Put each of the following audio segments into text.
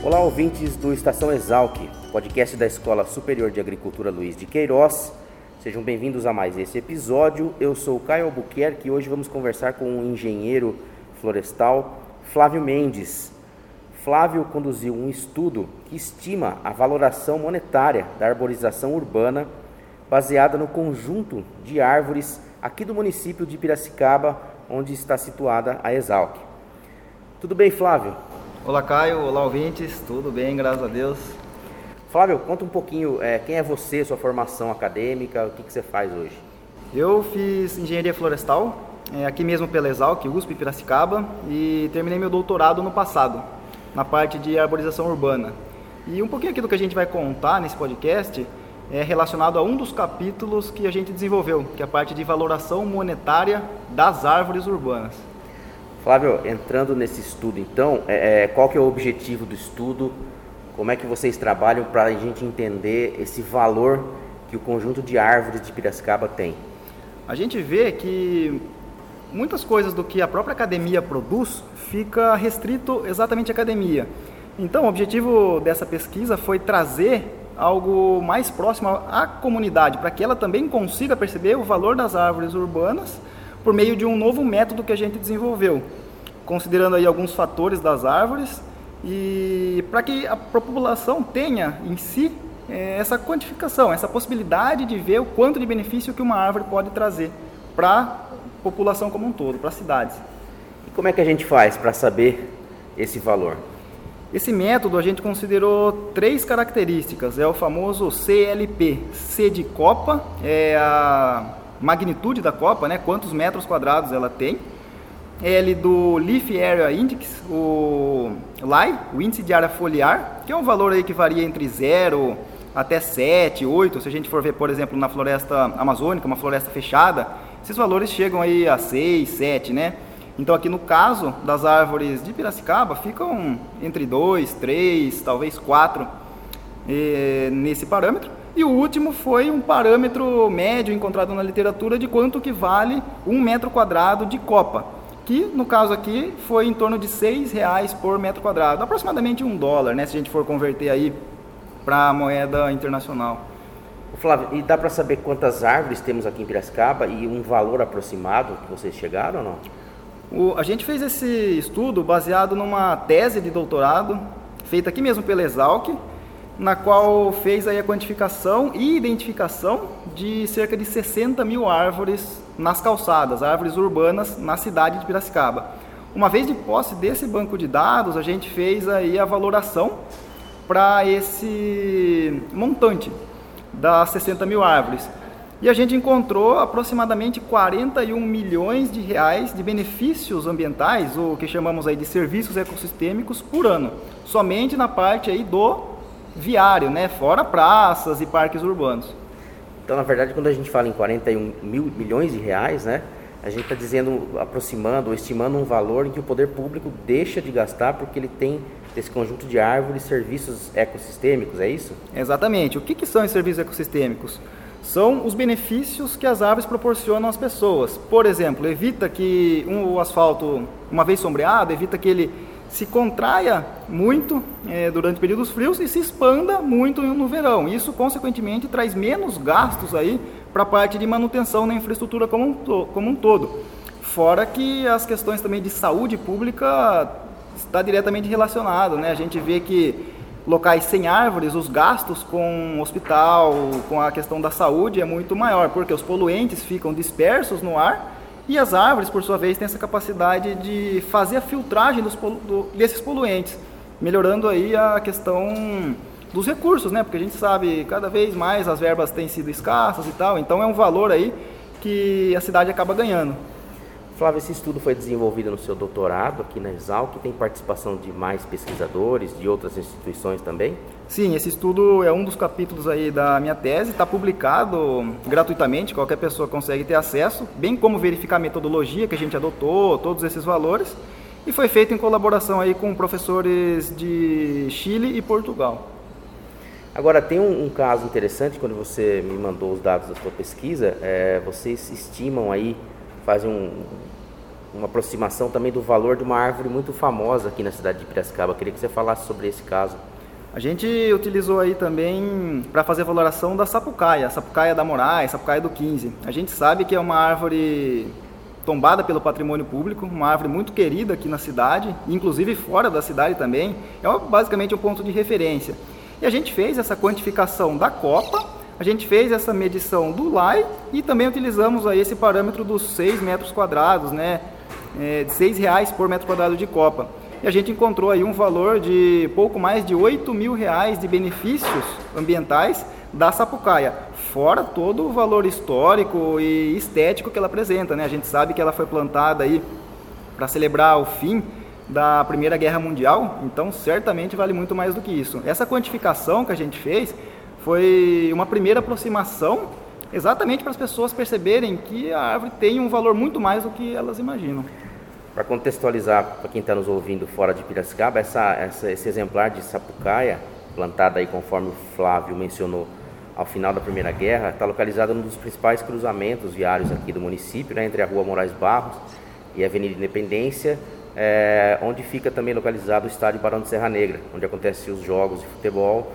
Olá, ouvintes do Estação Exalc, podcast da Escola Superior de Agricultura Luiz de Queiroz. Sejam bem-vindos a mais esse episódio. Eu sou o Caio Albuquerque e hoje vamos conversar com o engenheiro florestal Flávio Mendes. Flávio conduziu um estudo que estima a valoração monetária da arborização urbana baseada no conjunto de árvores aqui do município de Piracicaba, onde está situada a Exalc. Tudo bem, Flávio? Olá Caio, olá ouvintes, tudo bem, graças a Deus. Flávio, conta um pouquinho é, quem é você, sua formação acadêmica, o que, que você faz hoje? Eu fiz engenharia florestal, é, aqui mesmo pela Exalc, USP Piracicaba, e terminei meu doutorado no passado, na parte de arborização urbana. E um pouquinho aqui do que a gente vai contar nesse podcast é relacionado a um dos capítulos que a gente desenvolveu, que é a parte de valoração monetária das árvores urbanas. Flávio, entrando nesse estudo, então, é, é, qual que é o objetivo do estudo? Como é que vocês trabalham para a gente entender esse valor que o conjunto de árvores de Piracicaba tem? A gente vê que muitas coisas do que a própria academia produz fica restrito exatamente à academia. Então, o objetivo dessa pesquisa foi trazer algo mais próximo à comunidade, para que ela também consiga perceber o valor das árvores urbanas por meio de um novo método que a gente desenvolveu, considerando aí alguns fatores das árvores e para que a população tenha em si é, essa quantificação, essa possibilidade de ver o quanto de benefício que uma árvore pode trazer para a população como um todo, para as cidades. E como é que a gente faz para saber esse valor? Esse método a gente considerou três características. É o famoso CLP, C de Copa, é a magnitude da copa, né, quantos metros quadrados ela tem. L do Leaf Area Index, o LAI, o índice de área foliar, que é um valor aí que varia entre 0 até 7, 8, se a gente for ver, por exemplo, na floresta amazônica, uma floresta fechada, esses valores chegam aí a 6, 7, né? Então aqui no caso das árvores de Piracicaba, ficam entre 2, 3, talvez 4 eh, nesse parâmetro. E o último foi um parâmetro médio encontrado na literatura de quanto que vale um metro quadrado de copa, que no caso aqui foi em torno de seis reais por metro quadrado, aproximadamente um dólar, né, se a gente for converter aí para a moeda internacional. Flávio, e dá para saber quantas árvores temos aqui em Piracicaba e um valor aproximado que vocês chegaram ou não? O, a gente fez esse estudo baseado numa tese de doutorado feita aqui mesmo pela Exalc, na qual fez aí a quantificação e identificação de cerca de 60 mil árvores nas calçadas, árvores urbanas na cidade de Piracicaba. Uma vez de posse desse banco de dados, a gente fez aí a valoração para esse montante das 60 mil árvores. E a gente encontrou aproximadamente 41 milhões de reais de benefícios ambientais, o que chamamos aí de serviços ecossistêmicos por ano, somente na parte aí do viário, né? Fora praças e parques urbanos. Então, na verdade, quando a gente fala em 41 mil milhões de reais, né? A gente está dizendo, aproximando ou estimando um valor em que o poder público deixa de gastar porque ele tem esse conjunto de árvores serviços ecossistêmicos, é isso? Exatamente. O que, que são os serviços ecossistêmicos? São os benefícios que as árvores proporcionam às pessoas. Por exemplo, evita que um, o asfalto, uma vez sombreado, evita que ele se contraia muito é, durante períodos frios e se expanda muito no verão. Isso, consequentemente, traz menos gastos aí para a parte de manutenção na infraestrutura como um, como um todo. Fora que as questões também de saúde pública está diretamente relacionado, né? A gente vê que locais sem árvores, os gastos com hospital, com a questão da saúde é muito maior, porque os poluentes ficam dispersos no ar e as árvores, por sua vez, têm essa capacidade de fazer a filtragem dos, do, desses poluentes, melhorando aí a questão dos recursos, né? Porque a gente sabe cada vez mais as verbas têm sido escassas e tal, então é um valor aí que a cidade acaba ganhando. Flávio, esse estudo foi desenvolvido no seu doutorado aqui na Exalc, tem participação de mais pesquisadores, de outras instituições também? Sim, esse estudo é um dos capítulos aí da minha tese, está publicado gratuitamente, qualquer pessoa consegue ter acesso, bem como verificar a metodologia que a gente adotou, todos esses valores, e foi feito em colaboração aí com professores de Chile e Portugal. Agora, tem um, um caso interessante, quando você me mandou os dados da sua pesquisa, é, vocês estimam aí, fazem um, uma aproximação também do valor de uma árvore muito famosa aqui na cidade de Piracicaba. Queria que você falasse sobre esse caso. A gente utilizou aí também para fazer a valoração da sapucaia, sapucaia da Moraes, sapucaia do 15. A gente sabe que é uma árvore tombada pelo patrimônio público, uma árvore muito querida aqui na cidade, inclusive fora da cidade também. É basicamente um ponto de referência. E a gente fez essa quantificação da copa, a gente fez essa medição do LAI e também utilizamos aí esse parâmetro dos 6 metros quadrados, né? é, de seis reais por metro quadrado de copa. E a gente encontrou aí um valor de pouco mais de 8 mil reais de benefícios ambientais da Sapucaia, fora todo o valor histórico e estético que ela apresenta. Né? A gente sabe que ela foi plantada aí para celebrar o fim da Primeira Guerra Mundial, então certamente vale muito mais do que isso. Essa quantificação que a gente fez foi uma primeira aproximação exatamente para as pessoas perceberem que a árvore tem um valor muito mais do que elas imaginam. Para contextualizar para quem está nos ouvindo fora de Piracicaba, essa, essa, esse exemplar de sapucaia, plantada aí conforme o Flávio mencionou ao final da Primeira Guerra, está localizada num dos principais cruzamentos viários aqui do município, né, entre a Rua Moraes Barros e a Avenida Independência, é, onde fica também localizado o estádio Barão de Serra Negra, onde acontecem os jogos de futebol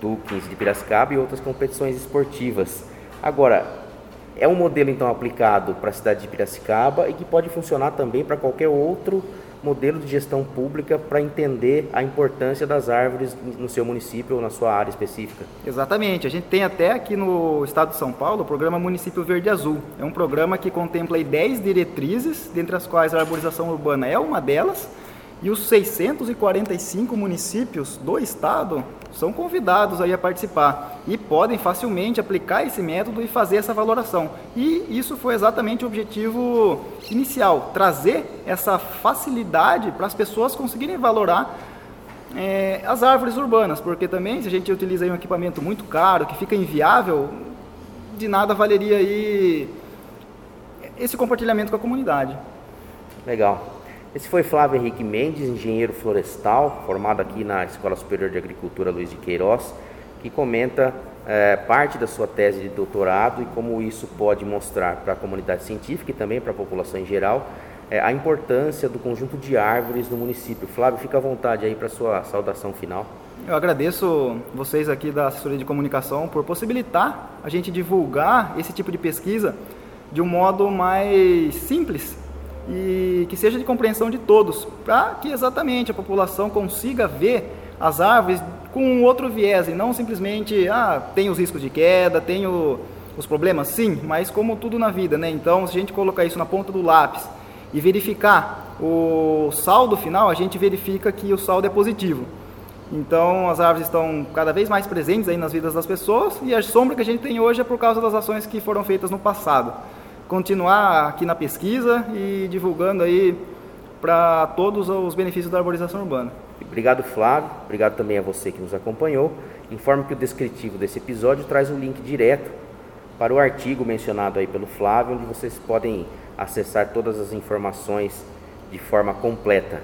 do 15 de Piracicaba e outras competições esportivas. Agora, é um modelo então aplicado para a cidade de Piracicaba e que pode funcionar também para qualquer outro modelo de gestão pública para entender a importância das árvores no seu município ou na sua área específica. Exatamente. A gente tem até aqui no estado de São Paulo o programa Município Verde Azul. É um programa que contempla 10 diretrizes, dentre as quais a arborização urbana é uma delas e os 645 municípios do estado são convidados aí a participar e podem facilmente aplicar esse método e fazer essa valoração. E isso foi exatamente o objetivo inicial, trazer essa facilidade para as pessoas conseguirem valorar é, as árvores urbanas, porque também se a gente utiliza um equipamento muito caro, que fica inviável, de nada valeria aí esse compartilhamento com a comunidade. Legal. Esse foi Flávio Henrique Mendes, engenheiro florestal, formado aqui na Escola Superior de Agricultura Luiz de Queiroz, que comenta é, parte da sua tese de doutorado e como isso pode mostrar para a comunidade científica e também para a população em geral é, a importância do conjunto de árvores no município. Flávio, fica à vontade aí para sua saudação final. Eu agradeço vocês aqui da assessoria de comunicação por possibilitar a gente divulgar esse tipo de pesquisa de um modo mais simples e que seja de compreensão de todos, para que exatamente a população consiga ver as árvores com um outro viés e não simplesmente, ah, tem os riscos de queda, tem o, os problemas, sim, mas como tudo na vida, né? Então, se a gente colocar isso na ponta do lápis e verificar o saldo final, a gente verifica que o saldo é positivo. Então, as árvores estão cada vez mais presentes aí nas vidas das pessoas e a sombra que a gente tem hoje é por causa das ações que foram feitas no passado continuar aqui na pesquisa e divulgando aí para todos os benefícios da arborização urbana. Obrigado, Flávio. Obrigado também a você que nos acompanhou. Informo que o descritivo desse episódio traz um link direto para o artigo mencionado aí pelo Flávio, onde vocês podem acessar todas as informações de forma completa.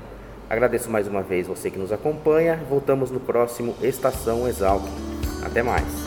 Agradeço mais uma vez você que nos acompanha. Voltamos no próximo Estação Exalc. Até mais.